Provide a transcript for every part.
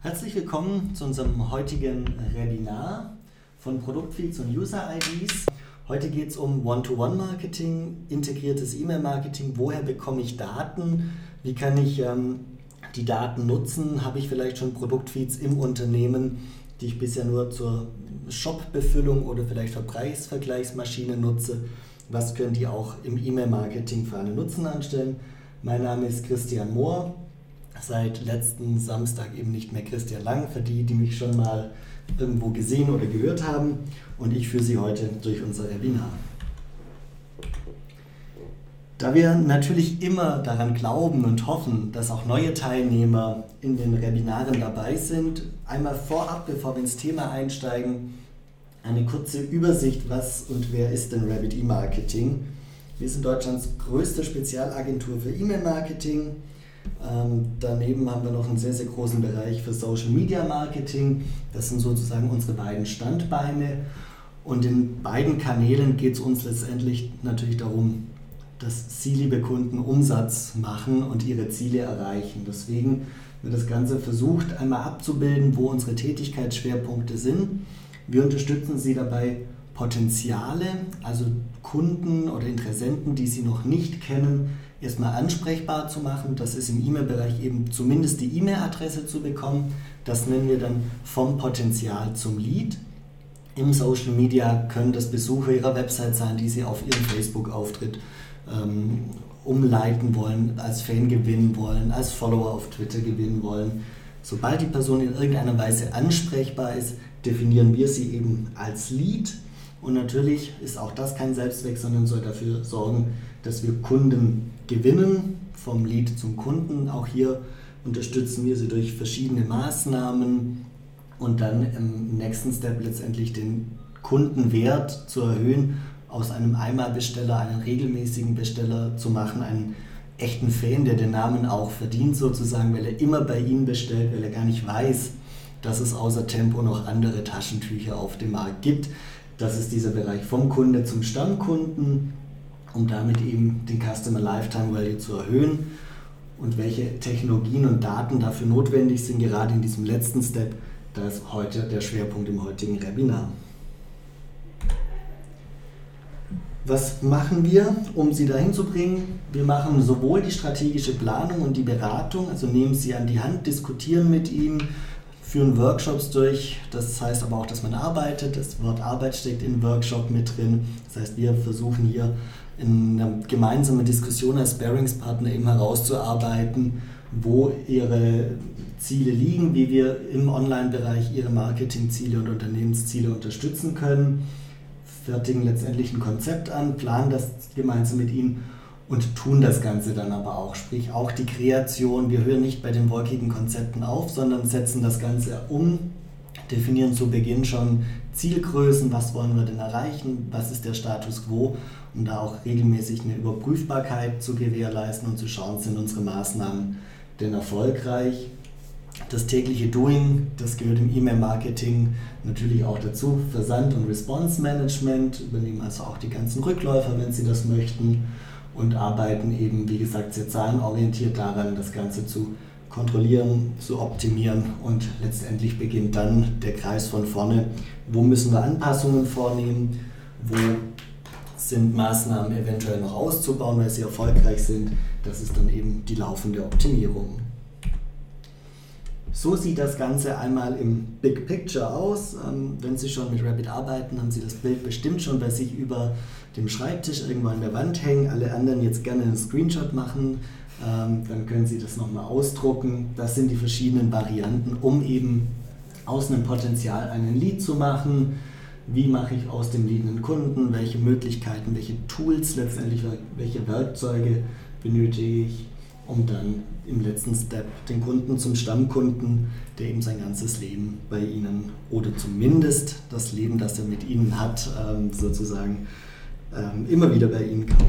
Herzlich willkommen zu unserem heutigen Webinar von Produktfeeds und User IDs. Heute geht es um One-to-One-Marketing, integriertes E-Mail-Marketing. Woher bekomme ich Daten? Wie kann ich ähm, die Daten nutzen? Habe ich vielleicht schon Produktfeeds im Unternehmen, die ich bisher nur zur Shop-Befüllung oder vielleicht für Preisvergleichsmaschine nutze? Was können die auch im E-Mail-Marketing für einen Nutzen anstellen? Mein Name ist Christian Mohr seit letzten Samstag eben nicht mehr Christian Lang, für die, die mich schon mal irgendwo gesehen oder gehört haben. Und ich führe Sie heute durch unser Webinar. Da wir natürlich immer daran glauben und hoffen, dass auch neue Teilnehmer in den Webinaren dabei sind, einmal vorab, bevor wir ins Thema einsteigen, eine kurze Übersicht, was und wer ist denn Rabbit E-Marketing? Wir sind Deutschlands größte Spezialagentur für E-Mail-Marketing ähm, daneben haben wir noch einen sehr, sehr großen Bereich für Social Media Marketing. Das sind sozusagen unsere beiden Standbeine. Und in beiden Kanälen geht es uns letztendlich natürlich darum, dass Sie, liebe Kunden, Umsatz machen und Ihre Ziele erreichen. Deswegen wird das Ganze versucht, einmal abzubilden, wo unsere Tätigkeitsschwerpunkte sind. Wir unterstützen Sie dabei, Potenziale, also Kunden oder Interessenten, die Sie noch nicht kennen, erstmal ansprechbar zu machen. Das ist im E-Mail-Bereich eben zumindest die E-Mail-Adresse zu bekommen. Das nennen wir dann vom Potenzial zum Lead. Im Social Media können das Besucher Ihrer Website sein, die Sie auf Ihren Facebook-Auftritt ähm, umleiten wollen, als Fan gewinnen wollen, als Follower auf Twitter gewinnen wollen. Sobald die Person in irgendeiner Weise ansprechbar ist, definieren wir sie eben als Lead. Und natürlich ist auch das kein Selbstzweck, sondern soll dafür sorgen, dass wir Kunden gewinnen, vom Lead zum Kunden. Auch hier unterstützen wir sie durch verschiedene Maßnahmen und dann im nächsten Step letztendlich den Kundenwert zu erhöhen, aus einem Einmalbesteller einen regelmäßigen Besteller zu machen, einen echten Fan, der den Namen auch verdient sozusagen, weil er immer bei Ihnen bestellt, weil er gar nicht weiß, dass es außer Tempo noch andere Taschentücher auf dem Markt gibt. Das ist dieser Bereich vom Kunde zum Stammkunden um damit eben den Customer Lifetime Value zu erhöhen und welche Technologien und Daten dafür notwendig sind, gerade in diesem letzten Step, das ist heute der Schwerpunkt im heutigen Webinar. Was machen wir, um Sie dahin zu bringen? Wir machen sowohl die strategische Planung und die Beratung, also nehmen Sie an die Hand, diskutieren mit Ihnen, führen Workshops durch. Das heißt aber auch, dass man arbeitet. Das Wort Arbeit steckt in Workshop mit drin. Das heißt, wir versuchen hier in einer gemeinsamen Diskussion als Bearingspartner eben herauszuarbeiten, wo ihre Ziele liegen, wie wir im Online-Bereich ihre Marketingziele und Unternehmensziele unterstützen können, fertigen letztendlich ein Konzept an, planen das gemeinsam mit ihnen und tun das Ganze dann aber auch. Sprich auch die Kreation, wir hören nicht bei den wolkigen Konzepten auf, sondern setzen das Ganze um, definieren zu Beginn schon Zielgrößen, was wollen wir denn erreichen, was ist der Status quo um da auch regelmäßig eine Überprüfbarkeit zu gewährleisten und zu schauen, sind unsere Maßnahmen denn erfolgreich. Das tägliche Doing, das gehört im E-Mail-Marketing natürlich auch dazu. Versand- und Response-Management übernehmen also auch die ganzen Rückläufer, wenn sie das möchten und arbeiten eben, wie gesagt, sehr zahlenorientiert daran, das Ganze zu kontrollieren, zu optimieren und letztendlich beginnt dann der Kreis von vorne. Wo müssen wir Anpassungen vornehmen? Wo sind Maßnahmen eventuell noch auszubauen, weil sie erfolgreich sind. Das ist dann eben die laufende Optimierung. So sieht das Ganze einmal im Big Picture aus. Ähm, wenn Sie schon mit Rabbit arbeiten, haben Sie das Bild bestimmt schon bei sich über dem Schreibtisch irgendwo an der Wand hängen. Alle anderen jetzt gerne einen Screenshot machen. Ähm, dann können Sie das nochmal ausdrucken. Das sind die verschiedenen Varianten, um eben aus einem Potenzial einen Lead zu machen wie mache ich aus dem Lead einen Kunden, welche Möglichkeiten, welche Tools letztendlich, welche Werkzeuge benötige ich, um dann im letzten Step den Kunden zum Stammkunden, der eben sein ganzes Leben bei Ihnen oder zumindest das Leben, das er mit Ihnen hat, ähm, sozusagen ähm, immer wieder bei Ihnen kauft.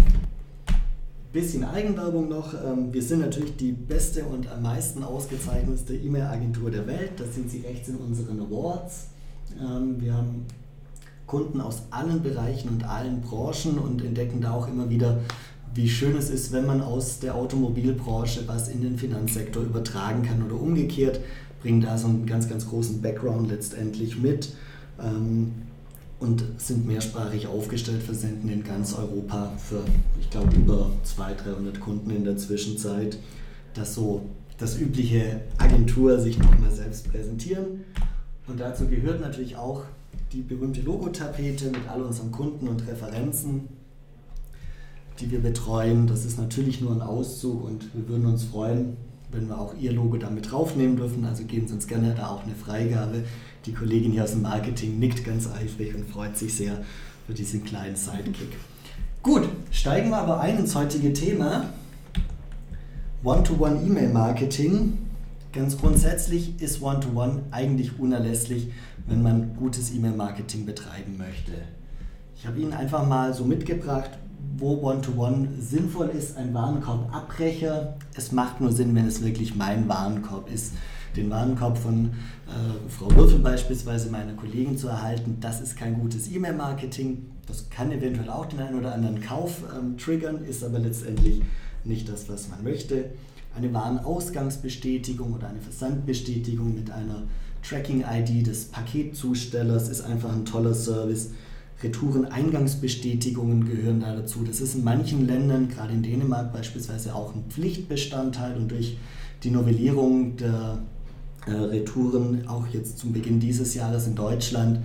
Bisschen Eigenwerbung noch. Ähm, wir sind natürlich die beste und am meisten ausgezeichnete E-Mail-Agentur der Welt. Das sind Sie rechts in unseren Awards. Wir haben Kunden aus allen Bereichen und allen Branchen und entdecken da auch immer wieder, wie schön es ist, wenn man aus der Automobilbranche was in den Finanzsektor übertragen kann oder umgekehrt, bringen da so einen ganz, ganz großen Background letztendlich mit ähm, und sind mehrsprachig aufgestellt, versenden in ganz Europa für, ich glaube, über 200, 300 Kunden in der Zwischenzeit. Das so das übliche Agentur sich nochmal selbst präsentieren. Und dazu gehört natürlich auch die berühmte Logotapete mit all unseren Kunden und Referenzen die wir betreuen. Das ist natürlich nur ein Auszug und wir würden uns freuen, wenn wir auch Ihr Logo damit draufnehmen dürfen. Also geben Sie uns gerne da auch eine Freigabe. Die Kollegin hier aus dem Marketing nickt ganz eifrig und freut sich sehr für diesen kleinen Sidekick. Gut, steigen wir aber ein ins heutige Thema. One-to-One-E-Mail-Marketing. Ganz grundsätzlich ist One-to-One -One eigentlich unerlässlich, wenn man gutes E-Mail-Marketing betreiben möchte. Ich habe Ihnen einfach mal so mitgebracht, wo One-to-One -One sinnvoll ist, ein Warenkorbabbrecher. Es macht nur Sinn, wenn es wirklich mein Warenkorb ist. Den Warenkorb von äh, Frau Würfel beispielsweise, meiner Kollegin zu erhalten, das ist kein gutes E-Mail-Marketing. Das kann eventuell auch den einen oder anderen Kauf ähm, triggern, ist aber letztendlich nicht das, was man möchte. Eine Warenausgangsbestätigung oder eine Versandbestätigung mit einer Tracking-ID des Paketzustellers ist einfach ein toller Service Retoureneingangsbestätigungen gehören da dazu. Das ist in manchen Ländern, gerade in Dänemark beispielsweise, auch ein Pflichtbestandteil und durch die Novellierung der äh, Retouren, auch jetzt zum Beginn dieses Jahres in Deutschland,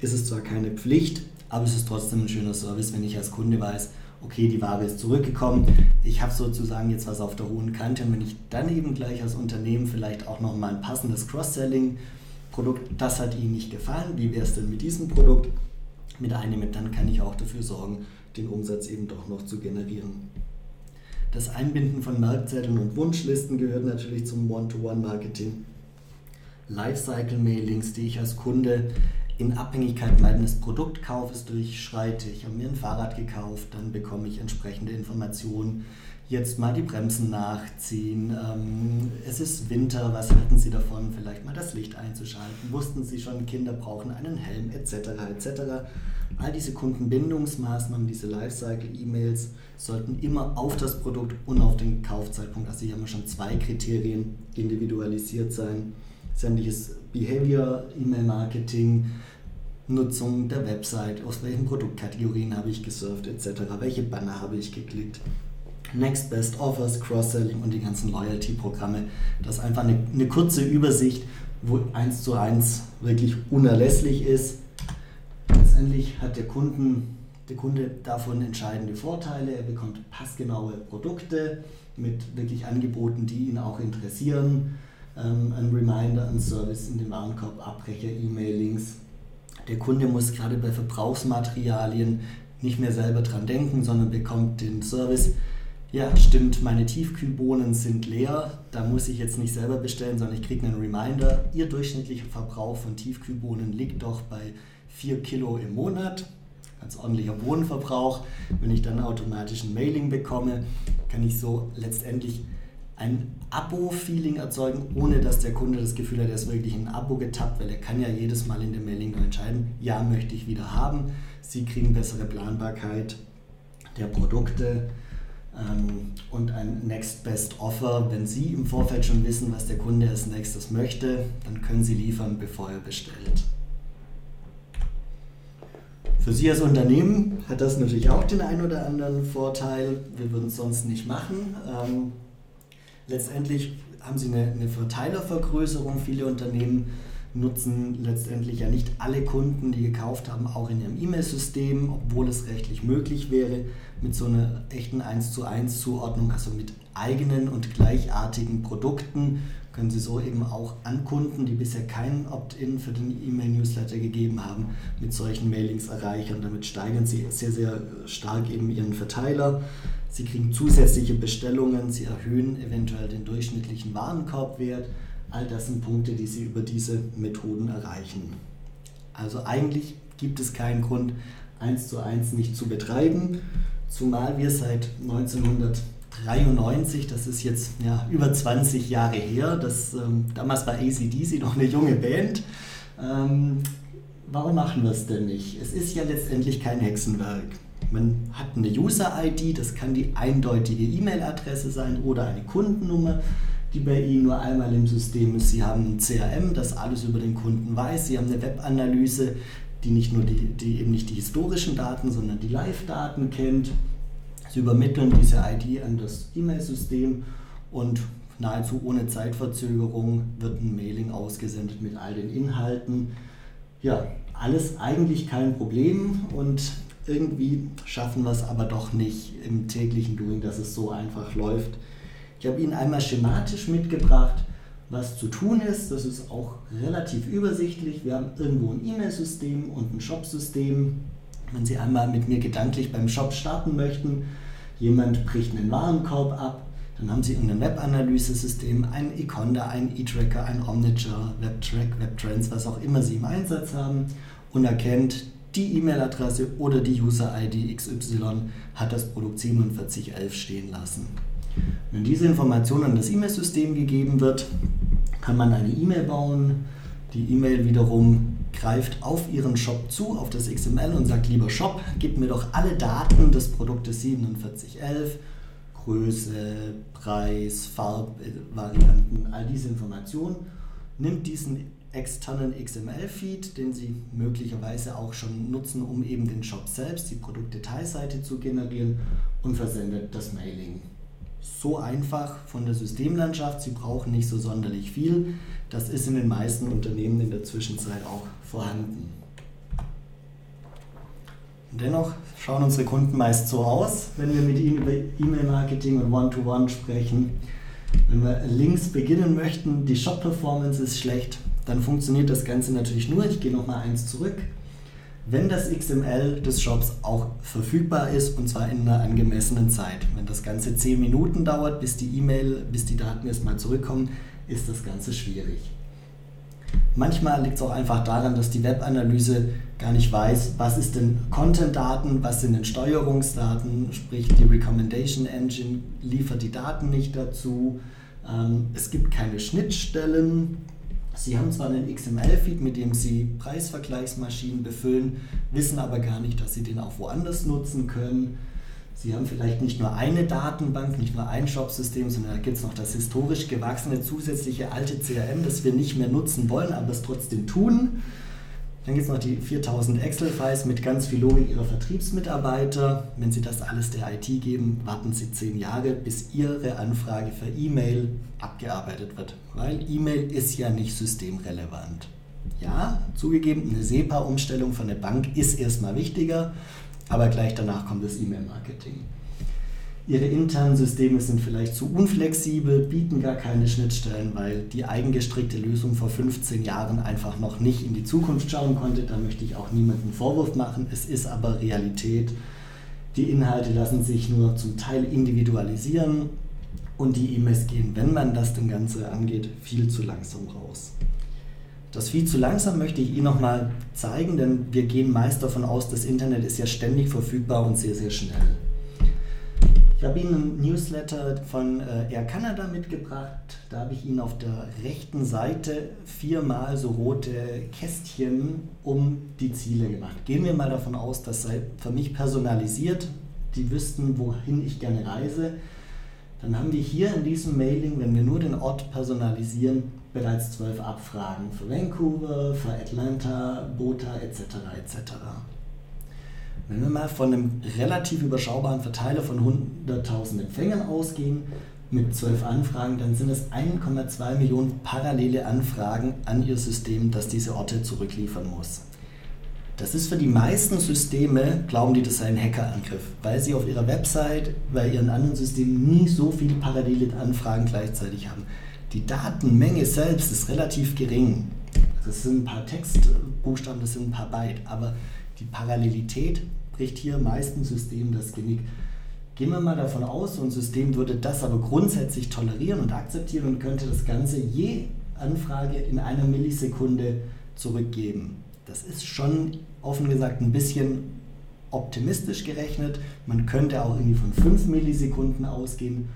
ist es zwar keine Pflicht, aber es ist trotzdem ein schöner Service, wenn ich als Kunde weiß, okay, die Ware ist zurückgekommen, ich habe sozusagen jetzt was auf der hohen Kante und wenn ich dann eben gleich als Unternehmen vielleicht auch noch mal ein passendes Cross-Selling-Produkt, das hat Ihnen nicht gefallen, wie wäre es denn mit diesem Produkt? Mit einnehme, dann kann ich auch dafür sorgen, den Umsatz eben doch noch zu generieren. Das Einbinden von Marktzetteln und Wunschlisten gehört natürlich zum One-to-One-Marketing. Lifecycle-Mailings, die ich als Kunde in Abhängigkeit meines Produktkaufes durchschreite. Ich habe mir ein Fahrrad gekauft, dann bekomme ich entsprechende Informationen jetzt mal die Bremsen nachziehen. Ähm, es ist Winter, was halten Sie davon, vielleicht mal das Licht einzuschalten? Wussten Sie schon, Kinder brauchen einen Helm etc. etc. All diese Kundenbindungsmaßnahmen, diese Lifecycle-E-Mails sollten immer auf das Produkt und auf den Kaufzeitpunkt, also hier haben wir schon zwei Kriterien, individualisiert sein. Sämtliches Behavior, E-Mail-Marketing, Nutzung der Website, aus welchen Produktkategorien habe ich gesurft etc., welche Banner habe ich geklickt. Next Best Offers, Cross-Selling und die ganzen Loyalty-Programme. Das ist einfach eine, eine kurze Übersicht, wo eins zu eins wirklich unerlässlich ist. Letztendlich hat der, Kunden, der Kunde davon entscheidende Vorteile. Er bekommt passgenaue Produkte mit wirklich Angeboten, die ihn auch interessieren. Ähm, ein Reminder, ein Service in den Warenkorb, Abbrecher, E-Mailings. Der Kunde muss gerade bei Verbrauchsmaterialien nicht mehr selber dran denken, sondern bekommt den Service ja, stimmt, meine Tiefkühlbohnen sind leer. Da muss ich jetzt nicht selber bestellen, sondern ich kriege einen Reminder. Ihr durchschnittlicher Verbrauch von Tiefkühlbohnen liegt doch bei 4 Kilo im Monat. Ganz ordentlicher Bohnenverbrauch. Wenn ich dann automatisch ein Mailing bekomme, kann ich so letztendlich ein Abo-Feeling erzeugen, ohne dass der Kunde das Gefühl hat, er ist wirklich in ein Abo getappt, weil er kann ja jedes Mal in dem Mailing nur entscheiden, ja, möchte ich wieder haben. Sie kriegen bessere Planbarkeit der Produkte und ein Next Best Offer. Wenn Sie im Vorfeld schon wissen, was der Kunde als nächstes möchte, dann können Sie liefern, bevor er bestellt. Für Sie als Unternehmen hat das natürlich auch den einen oder anderen Vorteil. Wir würden es sonst nicht machen. Ähm, letztendlich haben Sie eine, eine Verteilervergrößerung. Viele Unternehmen nutzen letztendlich ja nicht alle Kunden, die gekauft haben, auch in ihrem E-Mail-System, obwohl es rechtlich möglich wäre, mit so einer echten 1 zu 1 Zuordnung, also mit eigenen und gleichartigen Produkten, können Sie so eben auch an Kunden, die bisher keinen Opt-in für den E-Mail-Newsletter gegeben haben, mit solchen Mailings erreichen. Damit steigern Sie sehr, sehr stark eben Ihren Verteiler. Sie kriegen zusätzliche Bestellungen, Sie erhöhen eventuell den durchschnittlichen Warenkorbwert All das sind Punkte, die Sie über diese Methoden erreichen. Also eigentlich gibt es keinen Grund, eins zu eins nicht zu betreiben, zumal wir seit 1993, das ist jetzt ja, über 20 Jahre her, das, ähm, damals war ACDC noch eine junge Band. Ähm, warum machen wir es denn nicht? Es ist ja letztendlich kein Hexenwerk. Man hat eine User-ID, das kann die eindeutige E-Mail-Adresse sein oder eine Kundennummer, die bei Ihnen nur einmal im System ist. Sie haben ein CRM, das alles über den Kunden weiß. Sie haben eine Webanalyse, die nicht nur die, die eben nicht die historischen Daten, sondern die Live-Daten kennt. Sie übermitteln diese ID an das E-Mail-System und nahezu ohne Zeitverzögerung wird ein Mailing ausgesendet mit all den Inhalten. Ja, alles eigentlich kein Problem und irgendwie schaffen wir es aber doch nicht im täglichen Doing, dass es so einfach läuft. Ich habe Ihnen einmal schematisch mitgebracht, was zu tun ist. Das ist auch relativ übersichtlich. Wir haben irgendwo ein E-Mail-System und ein Shop-System. Wenn Sie einmal mit mir gedanklich beim Shop starten möchten, jemand bricht einen Warenkorb ab, dann haben Sie ein Web-Analyse-System, ein eConda, ein eTracker, ein Omniture, WebTrack, WebTrends, was auch immer Sie im Einsatz haben und erkennt, die E-Mail-Adresse oder die User-ID XY hat das Produkt 4711 stehen lassen. Wenn diese Information an das E-Mail-System gegeben wird, kann man eine E-Mail bauen. Die E-Mail wiederum greift auf Ihren Shop zu, auf das XML und sagt, lieber Shop, gib mir doch alle Daten des Produktes 4711, Größe, Preis, Farbvarianten, all diese Informationen. Nimmt diesen externen XML-Feed, den Sie möglicherweise auch schon nutzen, um eben den Shop selbst, die Produktdetailseite zu generieren und versendet das Mailing. So einfach von der Systemlandschaft, Sie brauchen nicht so sonderlich viel. Das ist in den meisten Unternehmen in der Zwischenzeit auch vorhanden. dennoch schauen unsere Kunden meist so aus, wenn wir mit ihnen über E-Mail-Marketing und One-to-One -One sprechen. Wenn wir links beginnen möchten, die Shop-Performance ist schlecht, dann funktioniert das Ganze natürlich nur, ich gehe nochmal eins zurück, wenn das XML des Shops auch verfügbar ist und zwar in einer angemessenen Zeit. Wenn das Ganze 10 Minuten dauert, bis die E-Mail, bis die Daten erstmal zurückkommen, ist das Ganze schwierig. Manchmal liegt es auch einfach daran, dass die Webanalyse gar nicht weiß, was ist denn Content-Daten, was sind denn Steuerungsdaten, sprich die Recommendation Engine liefert die Daten nicht dazu. Ähm, es gibt keine Schnittstellen Sie haben zwar einen XML-Feed, mit dem Sie Preisvergleichsmaschinen befüllen, wissen aber gar nicht, dass Sie den auch woanders nutzen können. Sie haben vielleicht nicht nur eine Datenbank, nicht nur ein Shop-System, sondern da gibt es noch das historisch gewachsene zusätzliche alte CRM, das wir nicht mehr nutzen wollen, aber es trotzdem tun. Dann gibt es noch die 4000 Excel-Files mit ganz viel Logik Ihrer Vertriebsmitarbeiter. Wenn Sie das alles der IT geben, warten Sie zehn Jahre, bis Ihre Anfrage per E-Mail abgearbeitet wird. Weil E-Mail ist ja nicht systemrelevant. Ja, zugegeben, eine SEPA-Umstellung von der Bank ist erstmal wichtiger, aber gleich danach kommt das E-Mail-Marketing. Ihre internen Systeme sind vielleicht zu unflexibel, bieten gar keine Schnittstellen, weil die eigengestrickte Lösung vor 15 Jahren einfach noch nicht in die Zukunft schauen konnte. Da möchte ich auch niemanden Vorwurf machen. Es ist aber Realität. Die Inhalte lassen sich nur zum Teil individualisieren und die E-Mails gehen, wenn man das denn Ganze angeht, viel zu langsam raus. Das viel zu langsam möchte ich Ihnen nochmal zeigen, denn wir gehen meist davon aus, das Internet ist ja ständig verfügbar und sehr, sehr schnell. Ich habe Ihnen ein Newsletter von äh, Air Canada mitgebracht. Da habe ich Ihnen auf der rechten Seite viermal so rote Kästchen um die Ziele gemacht. Gehen wir mal davon aus, das sei für mich personalisiert. Die wüssten, wohin ich gerne reise. Dann haben wir hier in diesem Mailing, wenn wir nur den Ort personalisieren, bereits zwölf Abfragen für Vancouver, für Atlanta, Bota etc. etc. Wenn wir mal von einem relativ überschaubaren Verteiler von 100.000 Empfängern ausgehen, mit 12 Anfragen, dann sind es 1,2 Millionen parallele Anfragen an Ihr System, das diese Orte zurückliefern muss. Das ist für die meisten Systeme, glauben die, das sei ein Hackerangriff, weil sie auf ihrer Website, bei ihren anderen Systemen nie so viele parallele Anfragen gleichzeitig haben. Die Datenmenge selbst ist relativ gering. Das sind ein paar Textbuchstaben, das sind ein paar Byte, aber die Parallelität bricht hier meisten Systemen das Genick. Gehen wir mal davon aus, so ein System würde das aber grundsätzlich tolerieren und akzeptieren und könnte das Ganze je Anfrage in einer Millisekunde zurückgeben. Das ist schon offen gesagt ein bisschen optimistisch gerechnet. Man könnte auch irgendwie von 5 Millisekunden ausgehen.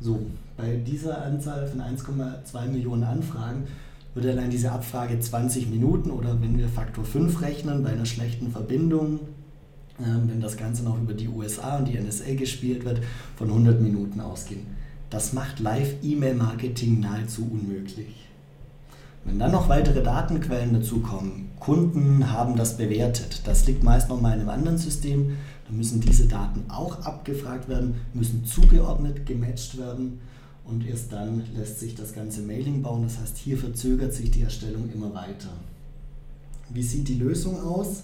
So, bei dieser Anzahl von 1,2 Millionen Anfragen würde allein diese Abfrage 20 Minuten oder wenn wir Faktor 5 rechnen, bei einer schlechten Verbindung ähm, wenn das Ganze noch über die USA und die NSA gespielt wird, von 100 Minuten ausgehen. Das macht Live-E-Mail-Marketing nahezu unmöglich. Wenn dann noch weitere Datenquellen dazukommen, Kunden haben das bewertet, das liegt meist noch mal in einem anderen System, dann müssen diese Daten auch abgefragt werden, müssen zugeordnet, gematcht werden und erst dann lässt sich das ganze Mailing bauen. Das heißt, hier verzögert sich die Erstellung immer weiter. Wie sieht die Lösung aus?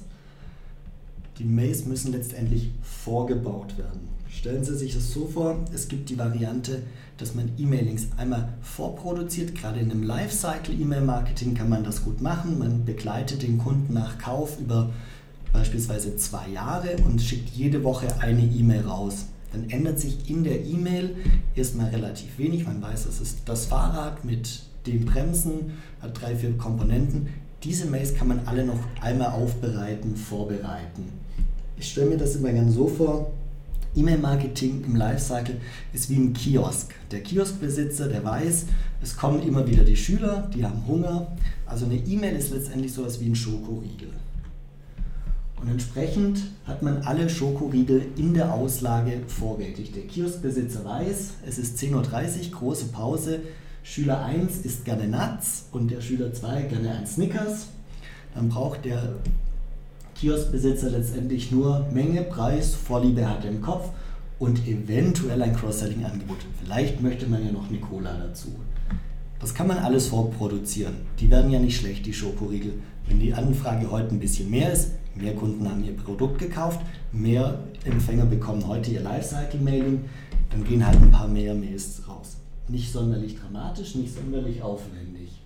Die Mails müssen letztendlich vorgebaut werden. Stellen Sie sich das so vor, es gibt die Variante, dass man E-Mailings einmal vorproduziert. Gerade in einem Lifecycle-E-Mail-Marketing kann man das gut machen. Man begleitet den Kunden nach Kauf über beispielsweise zwei Jahre und schickt jede Woche eine E-Mail raus. Dann ändert sich in der E-Mail erstmal relativ wenig. Man weiß, es ist das Fahrrad mit den Bremsen, hat drei, vier Komponenten. Diese Mails kann man alle noch einmal aufbereiten, vorbereiten. Ich stelle mir das immer gerne so vor, E-Mail-Marketing im Lifecycle ist wie ein Kiosk. Der Kioskbesitzer, der weiß, es kommen immer wieder die Schüler, die haben Hunger. Also eine E-Mail ist letztendlich sowas wie ein Schokoriegel. Und entsprechend hat man alle Schokoriegel in der Auslage vorrätig. Der Kioskbesitzer weiß, es ist 10.30 Uhr, große Pause. Schüler 1 isst gerne Nuts und der Schüler 2 gerne ein Snickers. Dann braucht der Kioskbesitzer letztendlich nur Menge, Preis, Vorliebe hat er im Kopf und eventuell ein Cross-Selling-Angebot. Vielleicht möchte man ja noch eine Cola dazu. Das kann man alles vorproduzieren. Die werden ja nicht schlecht, die Schokoriegel. Wenn die Anfrage heute ein bisschen mehr ist, mehr Kunden haben ihr Produkt gekauft, mehr Empfänger bekommen heute ihr Lifecycle-Mailing, dann gehen halt ein paar mehr Mails raus. Nicht sonderlich dramatisch, nicht sonderlich aufwendig.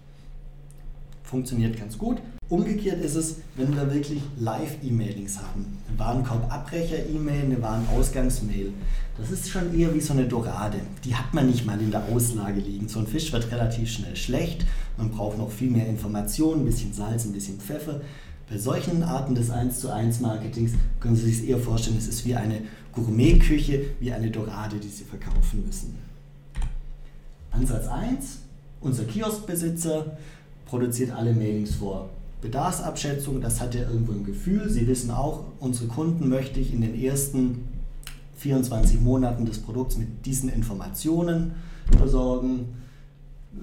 Funktioniert ganz gut. Umgekehrt ist es, wenn wir wirklich Live-E-Mailings haben. Eine Warenkorb-Abbrecher-E-Mail, eine Warenausgangs-Mail. Das ist schon eher wie so eine Dorade. Die hat man nicht mal in der Auslage liegen. So ein Fisch wird relativ schnell schlecht. Man braucht noch viel mehr Informationen, ein bisschen Salz, ein bisschen Pfeffer. Bei solchen Arten des 1 zu 1 Marketings können Sie sich eher vorstellen, es ist wie eine Gourmetküche, wie eine Dorade, die Sie verkaufen müssen. Ansatz 1, unser Kioskbesitzer produziert alle Mailings vor. Bedarfsabschätzung, das hat er irgendwo im Gefühl. Sie wissen auch, unsere Kunden möchte ich in den ersten 24 Monaten des Produkts mit diesen Informationen versorgen.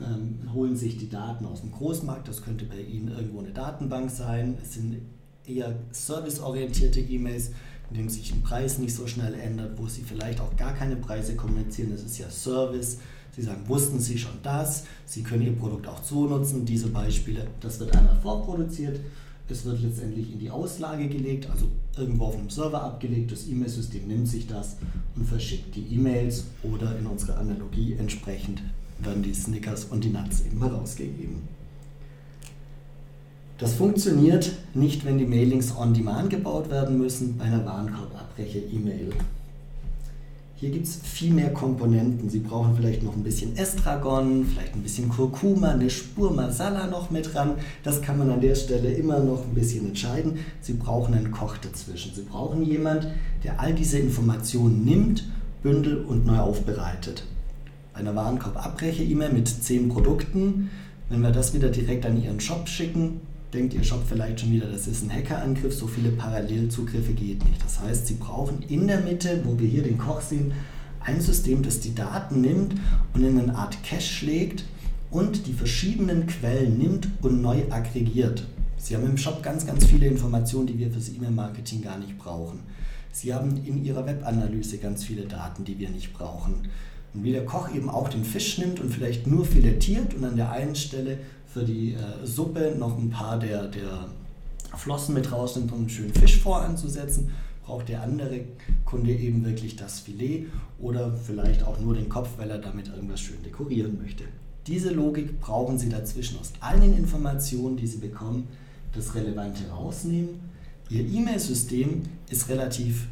Ähm, holen sich die Daten aus dem Großmarkt, das könnte bei Ihnen irgendwo eine Datenbank sein. Es sind eher serviceorientierte E-Mails, in denen sich ein Preis nicht so schnell ändert, wo Sie vielleicht auch gar keine Preise kommunizieren. Das ist ja Service. Sie sagen, wussten Sie schon das? Sie können Ihr Produkt auch so nutzen. Diese Beispiele, das wird einmal vorproduziert. Es wird letztendlich in die Auslage gelegt, also irgendwo auf einem Server abgelegt. Das E-Mail-System nimmt sich das und verschickt die E-Mails oder in unserer Analogie entsprechend werden die Snickers und die Nuts eben herausgegeben. Das funktioniert nicht, wenn die Mailings on demand gebaut werden müssen bei einer Warenkorbabbrecher-E-Mail. Hier gibt es viel mehr Komponenten. Sie brauchen vielleicht noch ein bisschen Estragon, vielleicht ein bisschen Kurkuma, eine Spur Masala noch mit dran. Das kann man an der Stelle immer noch ein bisschen entscheiden. Sie brauchen einen Koch dazwischen. Sie brauchen jemand, der all diese Informationen nimmt, bündelt und neu aufbereitet. Bei einer Warenkorb-Abbrecher-E-Mail mit 10 Produkten, wenn wir das wieder direkt an Ihren Shop schicken, denkt Ihr Shop vielleicht schon wieder, das ist ein Hackerangriff, so viele Parallelzugriffe geht nicht. Das heißt, Sie brauchen in der Mitte, wo wir hier den Koch sehen, ein System, das die Daten nimmt und in eine Art Cache schlägt und die verschiedenen Quellen nimmt und neu aggregiert. Sie haben im Shop ganz, ganz viele Informationen, die wir fürs E-Mail-Marketing gar nicht brauchen. Sie haben in Ihrer Webanalyse ganz viele Daten, die wir nicht brauchen. Und wie der Koch eben auch den Fisch nimmt und vielleicht nur filetiert und an der einen Stelle für die äh, Suppe noch ein paar der, der Flossen mit rausnimmt, um einen schönen Fisch voranzusetzen, braucht der andere Kunde eben wirklich das Filet oder vielleicht auch nur den Kopf, weil er damit irgendwas schön dekorieren möchte. Diese Logik brauchen Sie dazwischen aus allen Informationen, die Sie bekommen, das Relevante rausnehmen. Ihr E-Mail-System ist relativ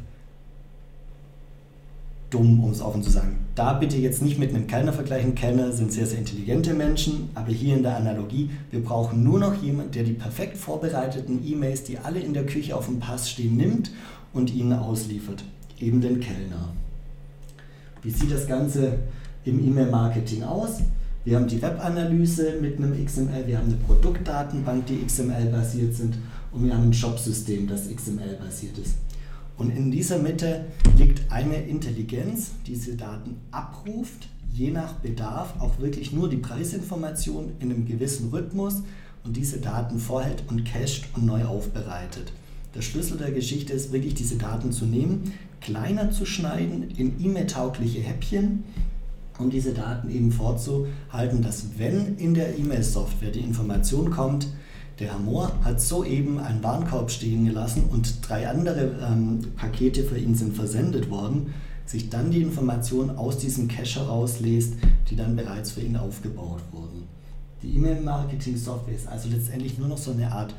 dumm, um es offen zu sagen. Da bitte jetzt nicht mit einem Kellner vergleichen. Kellner sind sehr, sehr intelligente Menschen, aber hier in der Analogie, wir brauchen nur noch jemanden, der die perfekt vorbereiteten E-Mails, die alle in der Küche auf dem Pass stehen, nimmt und ihnen ausliefert. Eben den Kellner. Wie sieht das Ganze im E-Mail-Marketing aus? Wir haben die Webanalyse mit einem XML, wir haben eine Produktdatenbank, die XML-basiert sind und wir haben ein Shop-System, das XML-basiert ist. Und in dieser Mitte liegt eine Intelligenz, die diese Daten abruft, je nach Bedarf auch wirklich nur die Preisinformation in einem gewissen Rhythmus und diese Daten vorhält und cached und neu aufbereitet. Der Schlüssel der Geschichte ist wirklich, diese Daten zu nehmen, kleiner zu schneiden in E-Mail-taugliche Häppchen und diese Daten eben vorzuhalten, dass wenn in der E-Mail-Software die Information kommt, der Herr Mohr hat soeben einen Warenkorb stehen gelassen und drei andere ähm, Pakete für ihn sind versendet worden, sich dann die Information aus diesem Cache herauslässt, die dann bereits für ihn aufgebaut wurden. Die E-Mail-Marketing-Software ist also letztendlich nur noch so eine Art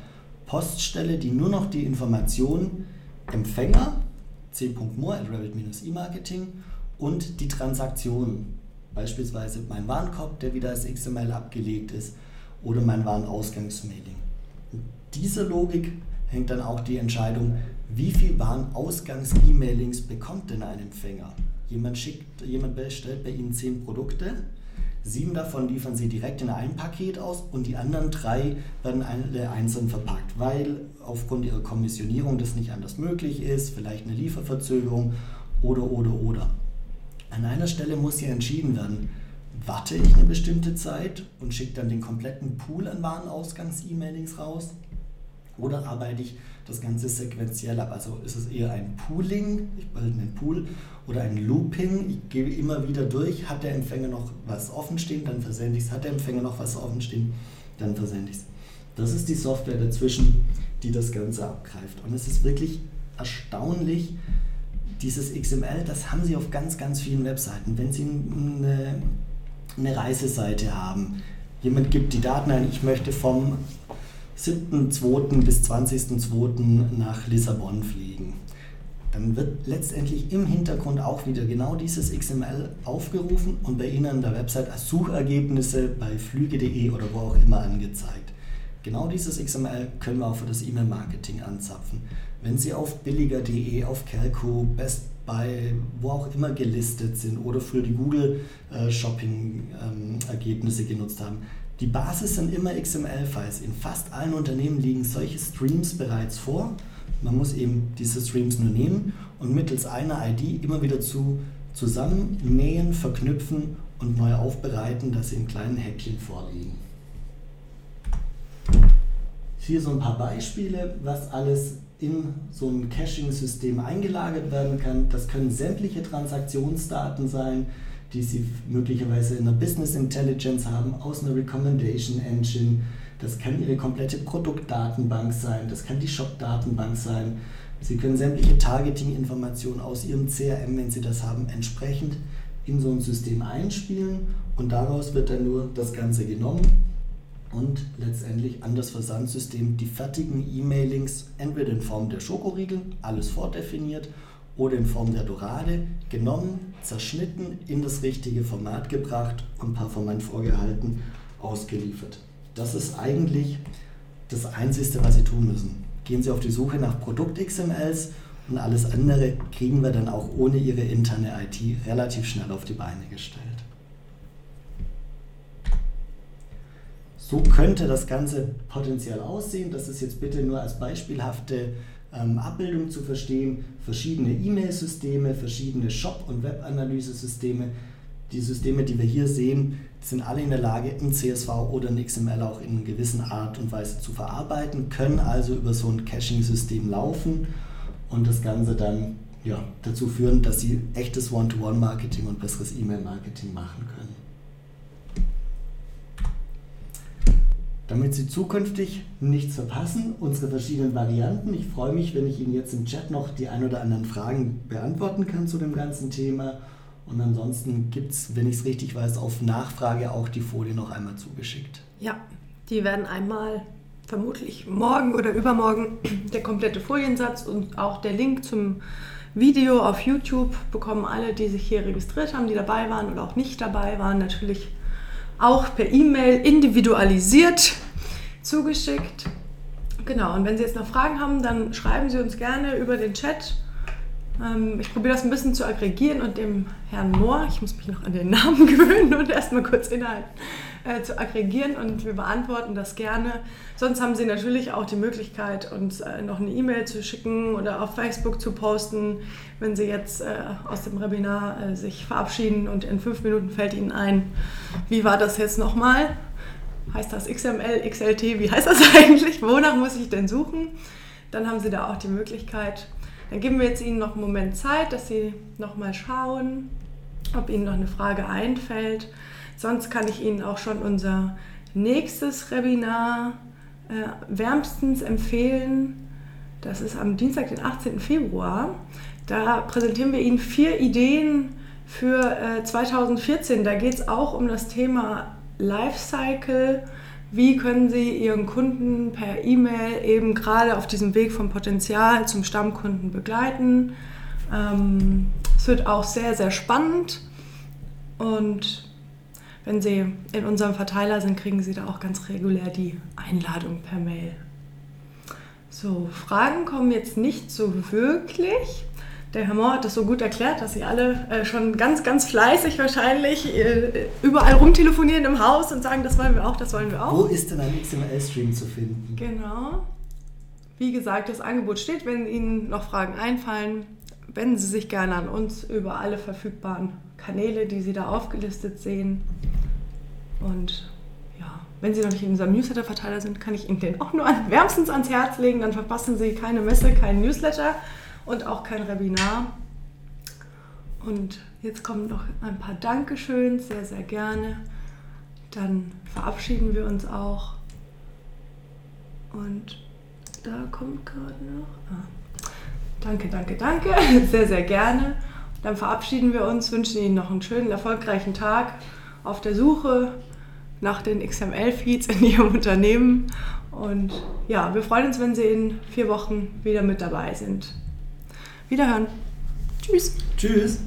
Poststelle, die nur noch die Information Empfänger, c.moore at rabbit-e-marketing und die Transaktion, beispielsweise mein Warenkorb, der wieder als XML abgelegt ist, oder mein Warenausgangsmailing. Diese Logik hängt dann auch die Entscheidung, wie viel Warenausgangs-E-Mailings bekommt denn ein Empfänger? Jemand, schickt, jemand bestellt bei Ihnen zehn Produkte, sieben davon liefern Sie direkt in ein Paket aus und die anderen drei werden einzeln verpackt, weil aufgrund Ihrer Kommissionierung das nicht anders möglich ist, vielleicht eine Lieferverzögerung oder, oder, oder. An einer Stelle muss hier entschieden werden, warte ich eine bestimmte Zeit und schicke dann den kompletten Pool an Warenausgangs-E-Mailings raus oder arbeite ich das Ganze sequenziell ab? Also ist es eher ein Pooling, ich bilde einen Pool, oder ein Looping, ich gebe immer wieder durch, hat der Empfänger noch was offen stehen, dann versende ich es, hat der Empfänger noch was offen stehen, dann versende ich es. Das ist die Software dazwischen, die das Ganze abgreift. Und es ist wirklich erstaunlich, dieses XML, das haben Sie auf ganz, ganz vielen Webseiten. Wenn Sie eine, eine Reiseseite haben, jemand gibt die Daten ein, ich möchte vom 7.2. bis 20.2. nach Lissabon fliegen. Dann wird letztendlich im Hintergrund auch wieder genau dieses XML aufgerufen und bei Ihnen an der Website als Suchergebnisse bei flüge.de oder wo auch immer angezeigt. Genau dieses XML können wir auch für das E-Mail-Marketing anzapfen. Wenn Sie auf billiger.de, auf Calco, Best Buy, wo auch immer gelistet sind oder für die Google äh, ähm, genutzt haben, die Basis sind immer XML-Files. In fast allen Unternehmen liegen solche Streams bereits vor. Man muss eben diese Streams nur nehmen und mittels einer ID immer wieder zu, zusammennähen, verknüpfen und neu aufbereiten, dass sie in kleinen Häppchen vorliegen. Hier so ein paar Beispiele, was alles in so ein Caching-System eingelagert werden kann. Das können sämtliche Transaktionsdaten sein, die Sie möglicherweise in einer Business Intelligence haben, aus einer Recommendation Engine. Das kann Ihre komplette Produktdatenbank sein, das kann die Shop-Datenbank sein. Sie können sämtliche Targeting-Informationen aus Ihrem CRM, wenn Sie das haben, entsprechend in so ein System einspielen und daraus wird dann nur das Ganze genommen und letztendlich an das Versandsystem die fertigen E-Mailings entweder in Form der Schokoriegel, alles vordefiniert, oder in Form der Dorade genommen, zerschnitten, in das richtige Format gebracht und performant vorgehalten, ausgeliefert. Das ist eigentlich das Einzige, was Sie tun müssen. Gehen Sie auf die Suche nach Produkt-XMLs und alles andere kriegen wir dann auch ohne Ihre interne IT relativ schnell auf die Beine gestellt. So könnte das Ganze potenziell aussehen. Das ist jetzt bitte nur als beispielhafte ähm, Abbildung zu verstehen, verschiedene E-Mail-Systeme, verschiedene Shop- und Web-Analyse-Systeme. Die Systeme, die wir hier sehen, sind alle in der Lage, ein CSV oder ein XML auch in einer gewissen Art und Weise zu verarbeiten, können also über so ein Caching-System laufen und das Ganze dann ja, dazu führen, dass sie echtes One-to-One-Marketing und besseres E-Mail-Marketing machen können. Damit Sie zukünftig nichts verpassen, unsere verschiedenen Varianten. Ich freue mich, wenn ich Ihnen jetzt im Chat noch die ein oder anderen Fragen beantworten kann zu dem ganzen Thema. Und ansonsten gibt es, wenn ich es richtig weiß, auf Nachfrage auch die Folie noch einmal zugeschickt. Ja, die werden einmal vermutlich morgen oder übermorgen der komplette Foliensatz und auch der Link zum Video auf YouTube bekommen alle, die sich hier registriert haben, die dabei waren oder auch nicht dabei waren, natürlich auch per E-Mail individualisiert zugeschickt. Genau, und wenn Sie jetzt noch Fragen haben, dann schreiben Sie uns gerne über den Chat. Ähm, ich probiere das ein bisschen zu aggregieren und dem Herrn Mohr, ich muss mich noch an den Namen gewöhnen und erstmal kurz innehalten, äh, zu aggregieren und wir beantworten das gerne. Sonst haben Sie natürlich auch die Möglichkeit, uns äh, noch eine E-Mail zu schicken oder auf Facebook zu posten, wenn Sie jetzt äh, aus dem Webinar äh, sich verabschieden und in fünf Minuten fällt Ihnen ein, wie war das jetzt nochmal? Heißt das XML, XLT, wie heißt das eigentlich? Wonach muss ich denn suchen? Dann haben Sie da auch die Möglichkeit. Dann geben wir jetzt Ihnen noch einen Moment Zeit, dass Sie nochmal schauen, ob Ihnen noch eine Frage einfällt. Sonst kann ich Ihnen auch schon unser nächstes Webinar äh, wärmstens empfehlen. Das ist am Dienstag, den 18. Februar. Da präsentieren wir Ihnen vier Ideen für äh, 2014. Da geht es auch um das Thema Lifecycle. Wie können Sie Ihren Kunden per E-Mail eben gerade auf diesem Weg vom Potenzial zum Stammkunden begleiten? Ähm, es wird auch sehr, sehr spannend und wenn Sie in unserem Verteiler sind, kriegen Sie da auch ganz regulär die Einladung per Mail. So, Fragen kommen jetzt nicht so wirklich. Der Herr Mohr hat das so gut erklärt, dass Sie alle äh, schon ganz, ganz fleißig wahrscheinlich äh, überall rumtelefonieren im Haus und sagen, das wollen wir auch, das wollen wir auch. Wo ist denn ein XML-Stream zu finden? Genau. Wie gesagt, das Angebot steht. Wenn Ihnen noch Fragen einfallen, wenden Sie sich gerne an uns über alle verfügbaren Kanäle, die Sie da aufgelistet sehen. Und ja, wenn Sie noch nicht in unserem Newsletter-Verteiler sind, kann ich Ihnen den auch nur wärmstens ans Herz legen. Dann verpassen Sie keine Messe, keinen Newsletter und auch kein Webinar. Und jetzt kommen noch ein paar Dankeschöns, sehr, sehr gerne. Dann verabschieden wir uns auch. Und da kommt gerade noch. Ah. Danke, danke, danke. Sehr, sehr gerne. Dann verabschieden wir uns, wünschen Ihnen noch einen schönen, erfolgreichen Tag auf der Suche nach den XML-Feeds in Ihrem Unternehmen. Und ja, wir freuen uns, wenn Sie in vier Wochen wieder mit dabei sind. Wiederhören. Tschüss. Tschüss.